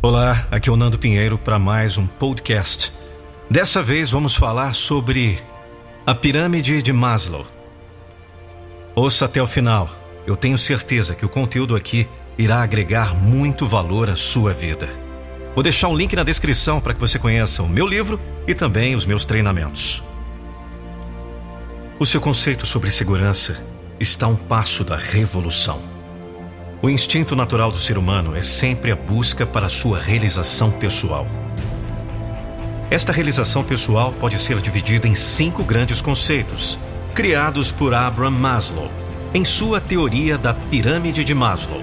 Olá, aqui é o Nando Pinheiro para mais um podcast. Dessa vez vamos falar sobre a pirâmide de Maslow. Ouça até o final. Eu tenho certeza que o conteúdo aqui irá agregar muito valor à sua vida. Vou deixar um link na descrição para que você conheça o meu livro e também os meus treinamentos. O seu conceito sobre segurança está a um passo da revolução. O instinto natural do ser humano é sempre a busca para sua realização pessoal. Esta realização pessoal pode ser dividida em cinco grandes conceitos, criados por Abraham Maslow, em sua teoria da pirâmide de Maslow.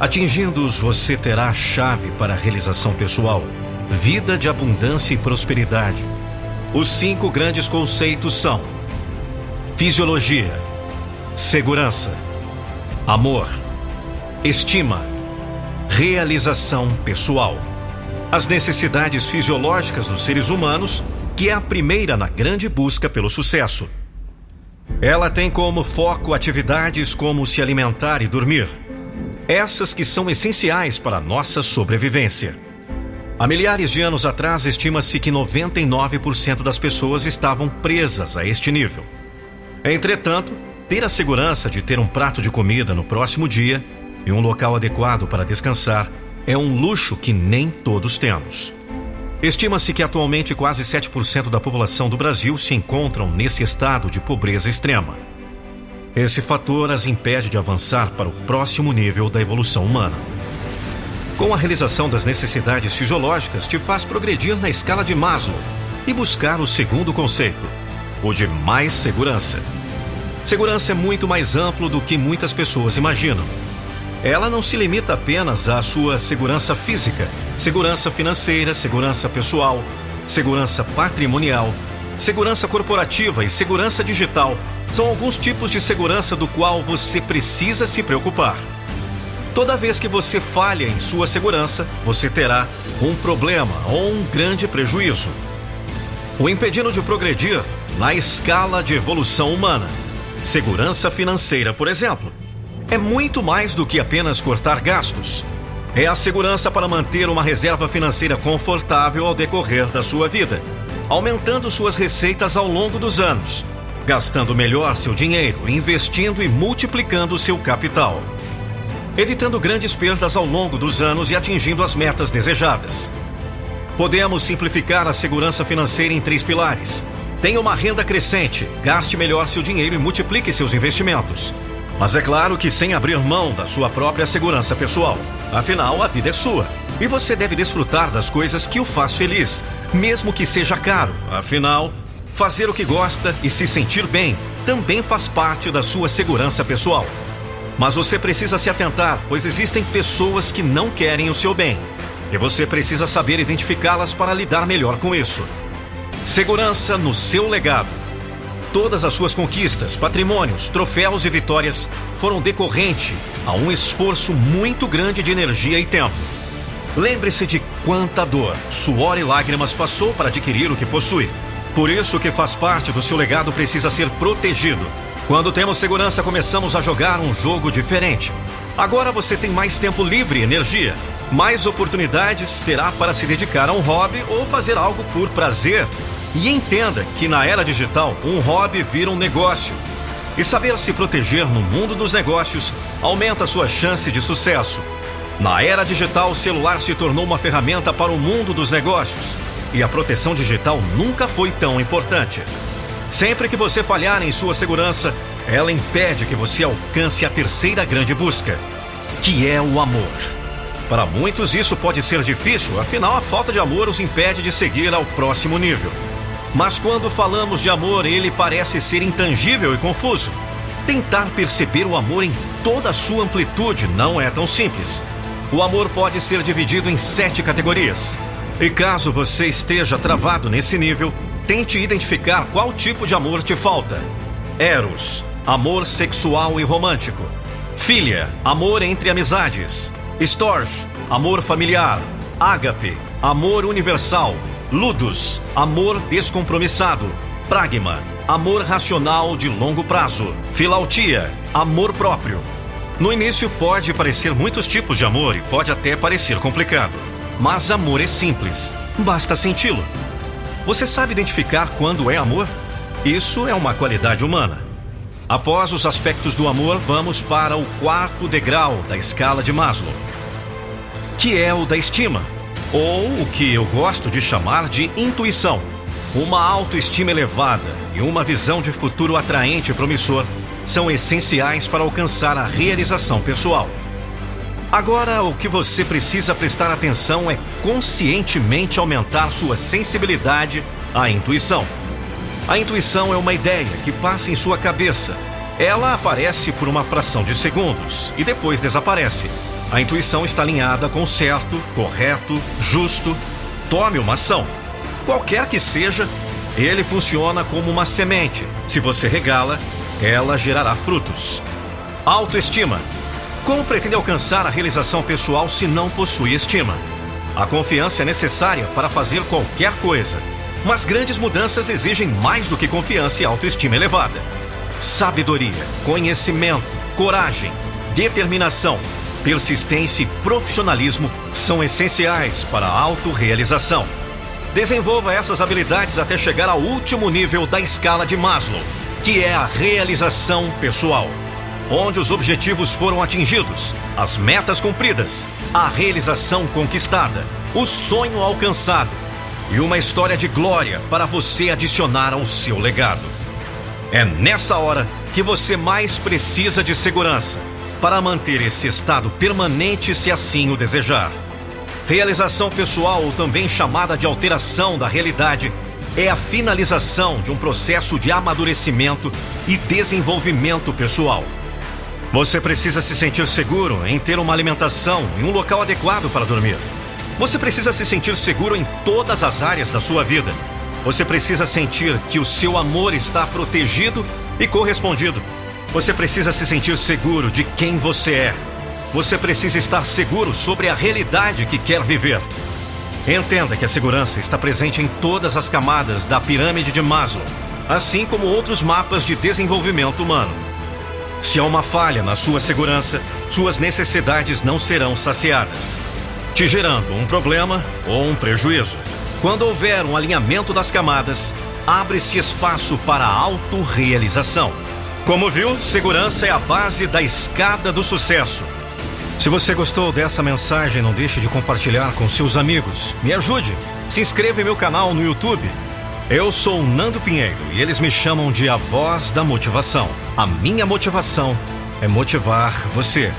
Atingindo-os, você terá a chave para a realização pessoal, vida de abundância e prosperidade. Os cinco grandes conceitos são fisiologia, segurança, amor, estima, realização pessoal. As necessidades fisiológicas dos seres humanos, que é a primeira na grande busca pelo sucesso. Ela tem como foco atividades como se alimentar e dormir. Essas que são essenciais para a nossa sobrevivência. Há milhares de anos atrás, estima-se que 99% das pessoas estavam presas a este nível. Entretanto, ter a segurança de ter um prato de comida no próximo dia e um local adequado para descansar é um luxo que nem todos temos. Estima-se que atualmente quase 7% da população do Brasil se encontram nesse estado de pobreza extrema. Esse fator as impede de avançar para o próximo nível da evolução humana. Com a realização das necessidades fisiológicas, te faz progredir na escala de Maslow e buscar o segundo conceito, o de mais segurança. Segurança é muito mais amplo do que muitas pessoas imaginam. Ela não se limita apenas à sua segurança física, segurança financeira, segurança pessoal, segurança patrimonial, segurança corporativa e segurança digital. São alguns tipos de segurança do qual você precisa se preocupar. Toda vez que você falha em sua segurança, você terá um problema ou um grande prejuízo. O impedindo de progredir na escala de evolução humana. Segurança financeira, por exemplo é muito mais do que apenas cortar gastos. É a segurança para manter uma reserva financeira confortável ao decorrer da sua vida, aumentando suas receitas ao longo dos anos, gastando melhor seu dinheiro, investindo e multiplicando seu capital, evitando grandes perdas ao longo dos anos e atingindo as metas desejadas. Podemos simplificar a segurança financeira em três pilares. Tenha uma renda crescente, gaste melhor seu dinheiro e multiplique seus investimentos. Mas é claro que sem abrir mão da sua própria segurança pessoal. Afinal, a vida é sua. E você deve desfrutar das coisas que o faz feliz, mesmo que seja caro. Afinal, fazer o que gosta e se sentir bem também faz parte da sua segurança pessoal. Mas você precisa se atentar, pois existem pessoas que não querem o seu bem. E você precisa saber identificá-las para lidar melhor com isso. Segurança no seu legado. Todas as suas conquistas, patrimônios, troféus e vitórias foram decorrente a um esforço muito grande de energia e tempo. Lembre-se de quanta dor, suor e lágrimas passou para adquirir o que possui. Por isso, o que faz parte do seu legado precisa ser protegido. Quando temos segurança, começamos a jogar um jogo diferente. Agora você tem mais tempo livre e energia. Mais oportunidades terá para se dedicar a um hobby ou fazer algo por prazer e entenda que na era digital, um hobby vira um negócio. E saber se proteger no mundo dos negócios aumenta sua chance de sucesso. Na era digital, o celular se tornou uma ferramenta para o mundo dos negócios. E a proteção digital nunca foi tão importante. Sempre que você falhar em sua segurança, ela impede que você alcance a terceira grande busca, que é o amor. Para muitos, isso pode ser difícil, afinal, a falta de amor os impede de seguir ao próximo nível. Mas quando falamos de amor, ele parece ser intangível e confuso. Tentar perceber o amor em toda a sua amplitude não é tão simples. O amor pode ser dividido em sete categorias. E caso você esteja travado nesse nível, tente identificar qual tipo de amor te falta. Eros, amor sexual e romântico. Filha, amor entre amizades. Storge, amor familiar. Ágape, amor universal. Ludus, amor descompromissado. Pragma, amor racional de longo prazo. Filautia, amor próprio. No início pode parecer muitos tipos de amor e pode até parecer complicado. Mas amor é simples, basta senti-lo. Você sabe identificar quando é amor? Isso é uma qualidade humana. Após os aspectos do amor, vamos para o quarto degrau da escala de Maslow, que é o da estima, ou o que eu gosto de chamar de intuição. Uma autoestima elevada e uma visão de futuro atraente e promissor são essenciais para alcançar a realização pessoal. Agora, o que você precisa prestar atenção é conscientemente aumentar sua sensibilidade à intuição. A intuição é uma ideia que passa em sua cabeça. Ela aparece por uma fração de segundos e depois desaparece. A intuição está alinhada com certo, correto, justo. Tome uma ação. Qualquer que seja, ele funciona como uma semente. Se você regá-la, ela gerará frutos. Autoestima como pretende alcançar a realização pessoal se não possui estima? A confiança é necessária para fazer qualquer coisa, mas grandes mudanças exigem mais do que confiança e autoestima elevada. Sabedoria, conhecimento, coragem, determinação, persistência e profissionalismo são essenciais para a autorrealização. Desenvolva essas habilidades até chegar ao último nível da escala de Maslow, que é a realização pessoal onde os objetivos foram atingidos, as metas cumpridas, a realização conquistada, o sonho alcançado e uma história de glória para você adicionar ao seu legado. É nessa hora que você mais precisa de segurança para manter esse estado permanente se assim o desejar. Realização pessoal, ou também chamada de alteração da realidade, é a finalização de um processo de amadurecimento e desenvolvimento pessoal. Você precisa se sentir seguro em ter uma alimentação e um local adequado para dormir. Você precisa se sentir seguro em todas as áreas da sua vida. Você precisa sentir que o seu amor está protegido e correspondido. Você precisa se sentir seguro de quem você é. Você precisa estar seguro sobre a realidade que quer viver. Entenda que a segurança está presente em todas as camadas da pirâmide de Maslow, assim como outros mapas de desenvolvimento humano. Se há uma falha na sua segurança, suas necessidades não serão saciadas, te gerando um problema ou um prejuízo. Quando houver um alinhamento das camadas, abre-se espaço para a autorrealização. Como viu, segurança é a base da escada do sucesso. Se você gostou dessa mensagem, não deixe de compartilhar com seus amigos. Me ajude. Se inscreva em meu canal no YouTube eu sou Nando Pinheiro e eles me chamam de a voz da motivação. A minha motivação é motivar você.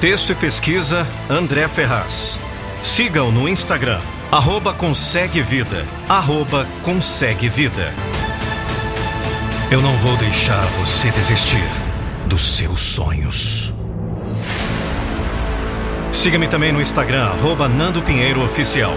Texto e pesquisa André Ferraz. Sigam no Instagram, arroba consegue vida, arroba consegue vida. Eu não vou deixar você desistir dos seus sonhos. Siga-me também no Instagram, arroba Nando Pinheiro Oficial.